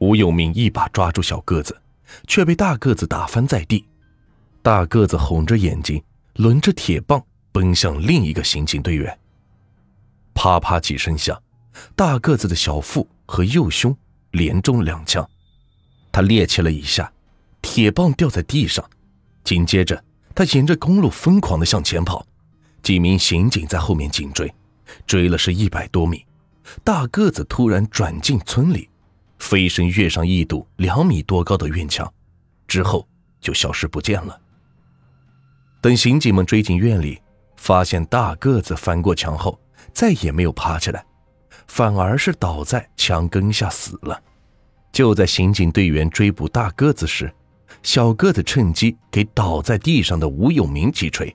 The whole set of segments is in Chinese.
吴有明一把抓住小个子，却被大个子打翻在地。大个子红着眼睛，抡着铁棒奔向另一个刑警队员。啪啪几声响，大个子的小腹和右胸连中两枪，他趔趄了一下，铁棒掉在地上。紧接着，他沿着公路疯狂地向前跑，几名刑警在后面紧追，追了是一百多米。大个子突然转进村里，飞身跃上一堵两米多高的院墙，之后就消失不见了。等刑警们追进院里，发现大个子翻过墙后再也没有爬起来，反而是倒在墙根下死了。就在刑警队员追捕大个子时，小个子趁机给倒在地上的吴有明击锤，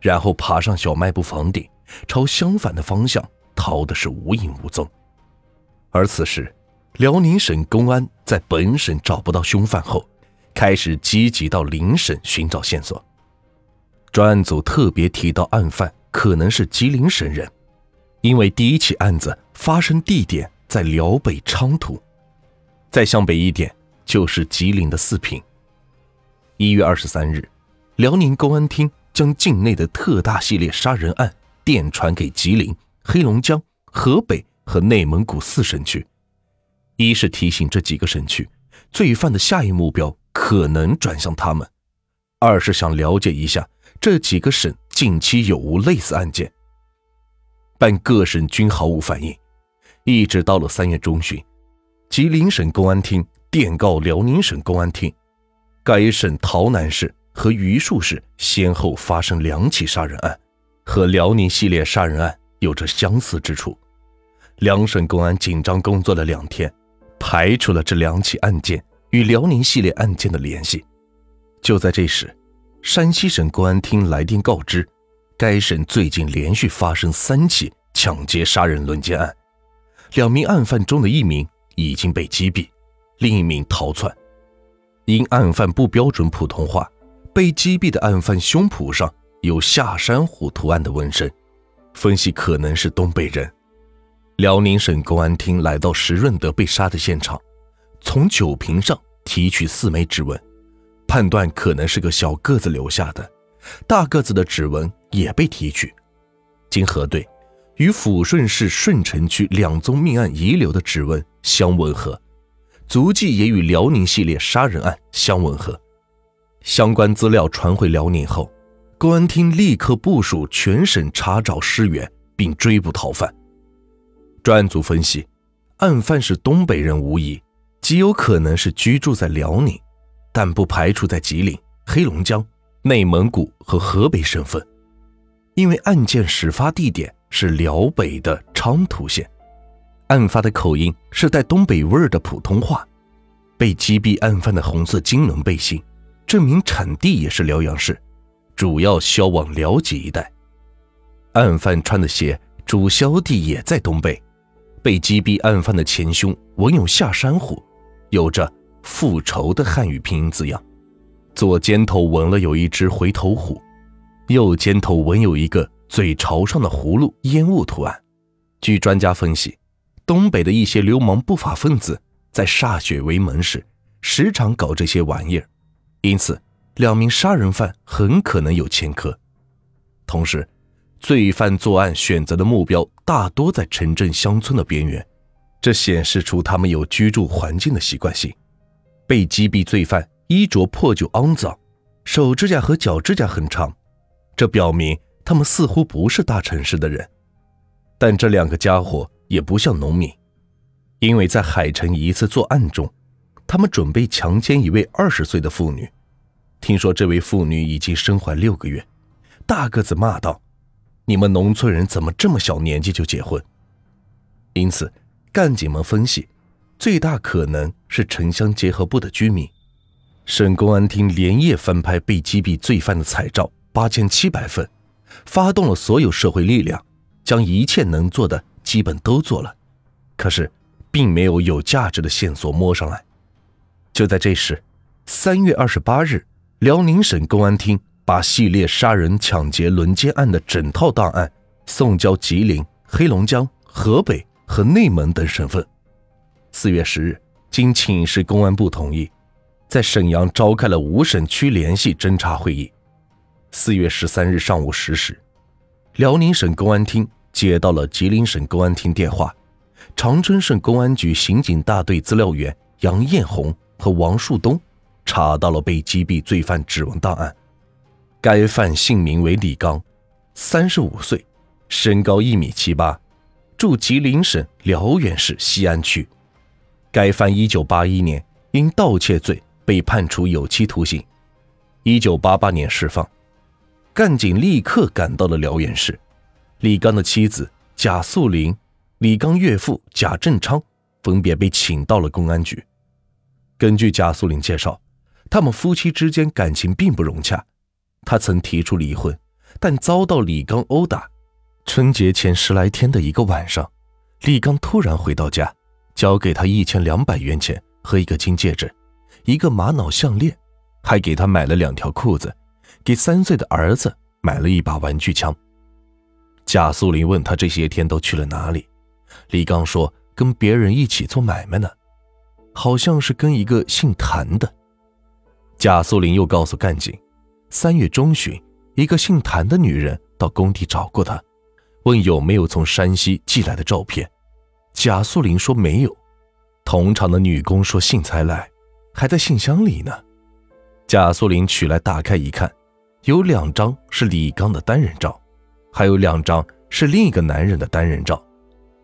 然后爬上小卖部房顶，朝相反的方向逃的是无影无踪。而此时，辽宁省公安在本省找不到凶犯后，开始积极到邻省寻找线索。专案组特别提到案犯可能是吉林省人，因为第一起案子发生地点在辽北昌图，再向北一点就是吉林的四平。一月二十三日，辽宁公安厅将境内的特大系列杀人案电传给吉林、黑龙江、河北和内蒙古四省区，一是提醒这几个省区罪犯的下一目标可能转向他们，二是想了解一下这几个省近期有无类似案件。但各省均毫无反应，一直到了三月中旬，吉林省公安厅电告辽宁省公安厅。该省洮南市和榆树市先后发生两起杀人案，和辽宁系列杀人案有着相似之处。两省公安紧张工作了两天，排除了这两起案件与辽宁系列案件的联系。就在这时，山西省公安厅来电告知，该省最近连续发生三起抢劫杀人轮奸案，两名案犯中的一名已经被击毙，另一名逃窜。因案犯不标准普通话，被击毙的案犯胸脯上有下山虎图案的纹身，分析可能是东北人。辽宁省公安厅来到石润德被杀的现场，从酒瓶上提取四枚指纹，判断可能是个小个子留下的，大个子的指纹也被提取，经核对，与抚顺市顺城区两宗命案遗留的指纹相吻合。足迹也与辽宁系列杀人案相吻合，相关资料传回辽宁后，公安厅立刻部署全省查找尸源，并追捕逃犯。专案组分析，案犯是东北人无疑，极有可能是居住在辽宁，但不排除在吉林、黑龙江、内蒙古和河北省份，因为案件始发地点是辽北的昌图县。案发的口音是带东北味儿的普通话，被击毙案犯的红色金轮背心，证明产地也是辽阳市，主要销往辽吉一带。案犯穿的鞋主销地也在东北，被击毙案犯的前胸纹有下山虎，有着复仇的汉语拼音字样，左肩头纹了有一只回头虎，右肩头纹有一个嘴朝上的葫芦烟雾图案。据专家分析。东北的一些流氓不法分子在歃血为盟时，时常搞这些玩意儿，因此两名杀人犯很可能有前科。同时，罪犯作案选择的目标大多在城镇乡村的边缘，这显示出他们有居住环境的习惯性。被击毙罪犯衣着破旧肮脏，手指甲和脚指甲很长，这表明他们似乎不是大城市的人。但这两个家伙。也不像农民，因为在海城一次作案中，他们准备强奸一位二十岁的妇女。听说这位妇女已经身怀六个月，大个子骂道：“你们农村人怎么这么小年纪就结婚？”因此，干警们分析，最大可能是城乡结合部的居民。省公安厅连夜翻拍被击毙罪犯的彩照八千七百份，发动了所有社会力量，将一切能做的。基本都做了，可是并没有有价值的线索摸上来。就在这时，三月二十八日，辽宁省公安厅把系列杀人、抢劫、轮奸案的整套档案送交吉林、黑龙江、河北和内蒙等省份。四月十日，经请示公安部同意，在沈阳召开了五省区联系侦查会议。四月十三日上午十时，辽宁省公安厅接到了吉林省公安厅电话，长春市公安局刑警大队资料员杨艳红和王树东查到了被击毙罪犯指纹档案。该犯姓名为李刚，三十五岁，身高一米七八，住吉林省辽源市西安区。该犯一九八一年因盗窃罪被判处有期徒刑，一九八八年释放。干警立刻赶到了辽源市，李刚的妻子贾素玲、李刚岳父贾振昌分别被请到了公安局。根据贾素玲介绍，他们夫妻之间感情并不融洽，她曾提出离婚，但遭到李刚殴打。春节前十来天的一个晚上，李刚突然回到家，交给他一千两百元钱和一个金戒指，一个玛瑙项链，还给他买了两条裤子。给三岁的儿子买了一把玩具枪。贾素林问他这些天都去了哪里，李刚说跟别人一起做买卖呢，好像是跟一个姓谭的。贾素林又告诉干警，三月中旬，一个姓谭的女人到工地找过他，问有没有从山西寄来的照片。贾素林说没有。同厂的女工说信才来，还在信箱里呢。贾素林取来打开一看。有两张是李刚的单人照，还有两张是另一个男人的单人照。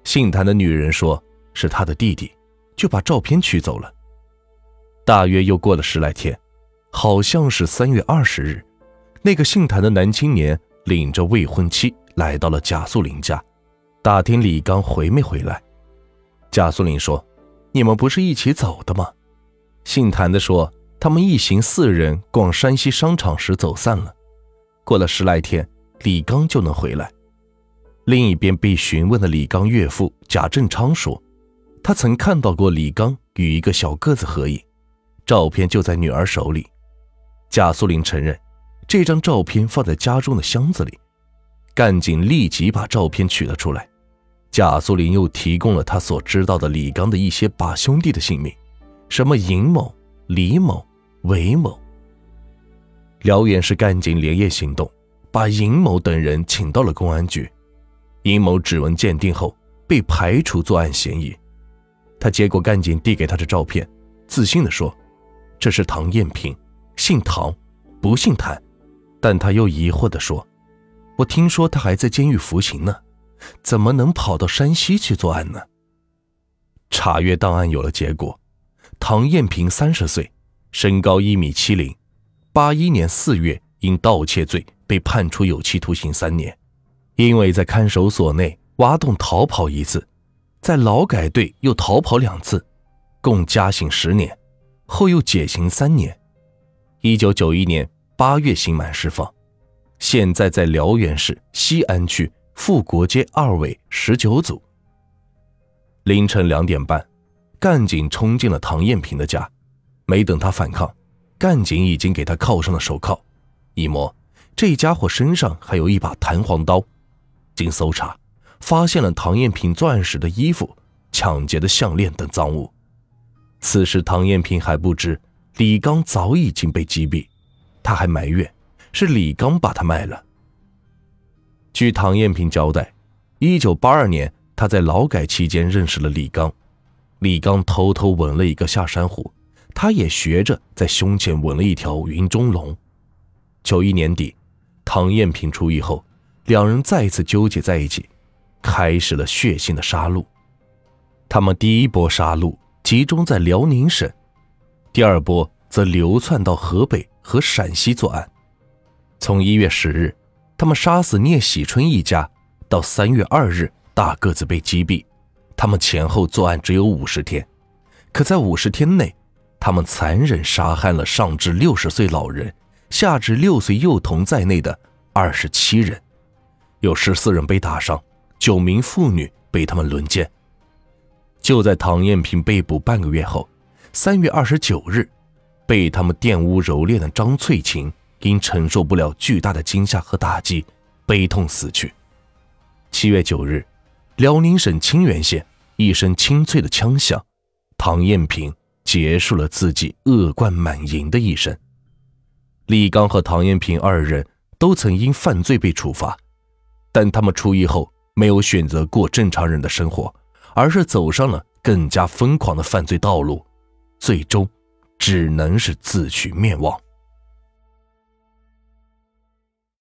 姓谭的女人说是他的弟弟，就把照片取走了。大约又过了十来天，好像是三月二十日，那个姓谭的男青年领着未婚妻来到了贾素林家，打听李刚回没回来。贾素林说：“你们不是一起走的吗？”姓谭的说。他们一行四人逛山西商场时走散了，过了十来天，李刚就能回来。另一边被询问的李刚岳父贾振昌说，他曾看到过李刚与一个小个子合影，照片就在女儿手里。贾素林承认，这张照片放在家中的箱子里。干警立即把照片取了出来。贾素林又提供了他所知道的李刚的一些把兄弟的姓名，什么尹某、李某。韦某，辽源市干警连夜行动，把尹某等人请到了公安局。尹某指纹鉴定后被排除作案嫌疑。他接过干警递给他的照片，自信地说：“这是唐艳萍，姓唐，不姓谭。”但他又疑惑地说：“我听说他还在监狱服刑呢，怎么能跑到山西去作案呢？”查阅档案有了结果，唐艳萍三十岁。身高一米七零，八一年四月因盗窃罪被判处有期徒刑三年，因为在看守所内挖洞逃跑一次，在劳改队又逃跑两次，共加刑十年，后又减刑三年，一九九一年八月刑满释放，现在在辽源市西安区富国街二委十九组。凌晨两点半，干警冲进了唐艳萍的家。没等他反抗，干警已经给他铐上了手铐。一摸，这家伙身上还有一把弹簧刀。经搜查，发现了唐艳萍钻石的衣服、抢劫的项链等赃物。此时，唐艳萍还不知李刚早已经被击毙，他还埋怨是李刚把他卖了。据唐艳萍交代，一九八二年，他在劳改期间认识了李刚，李刚偷偷吻了一个下山虎。他也学着在胸前纹了一条云中龙。九一年底，唐艳萍出狱后，两人再次纠结在一起，开始了血腥的杀戮。他们第一波杀戮集中在辽宁省，第二波则流窜到河北和陕西作案。从一月十日，他们杀死聂喜春一家，到三月二日大个子被击毙，他们前后作案只有五十天，可在五十天内。他们残忍杀害了上至六十岁老人，下至六岁幼童在内的二十七人，有十四人被打伤，九名妇女被他们轮奸。就在唐艳萍被捕半个月后，三月二十九日，被他们玷污蹂躏的张翠琴因承受不了巨大的惊吓和打击，悲痛死去。七月九日，辽宁省清原县一声清脆的枪响。唐艳平结束了自己恶贯满盈的一生。李刚和唐艳平二人都曾因犯罪被处罚，但他们出狱后没有选择过正常人的生活，而是走上了更加疯狂的犯罪道路，最终只能是自取灭亡。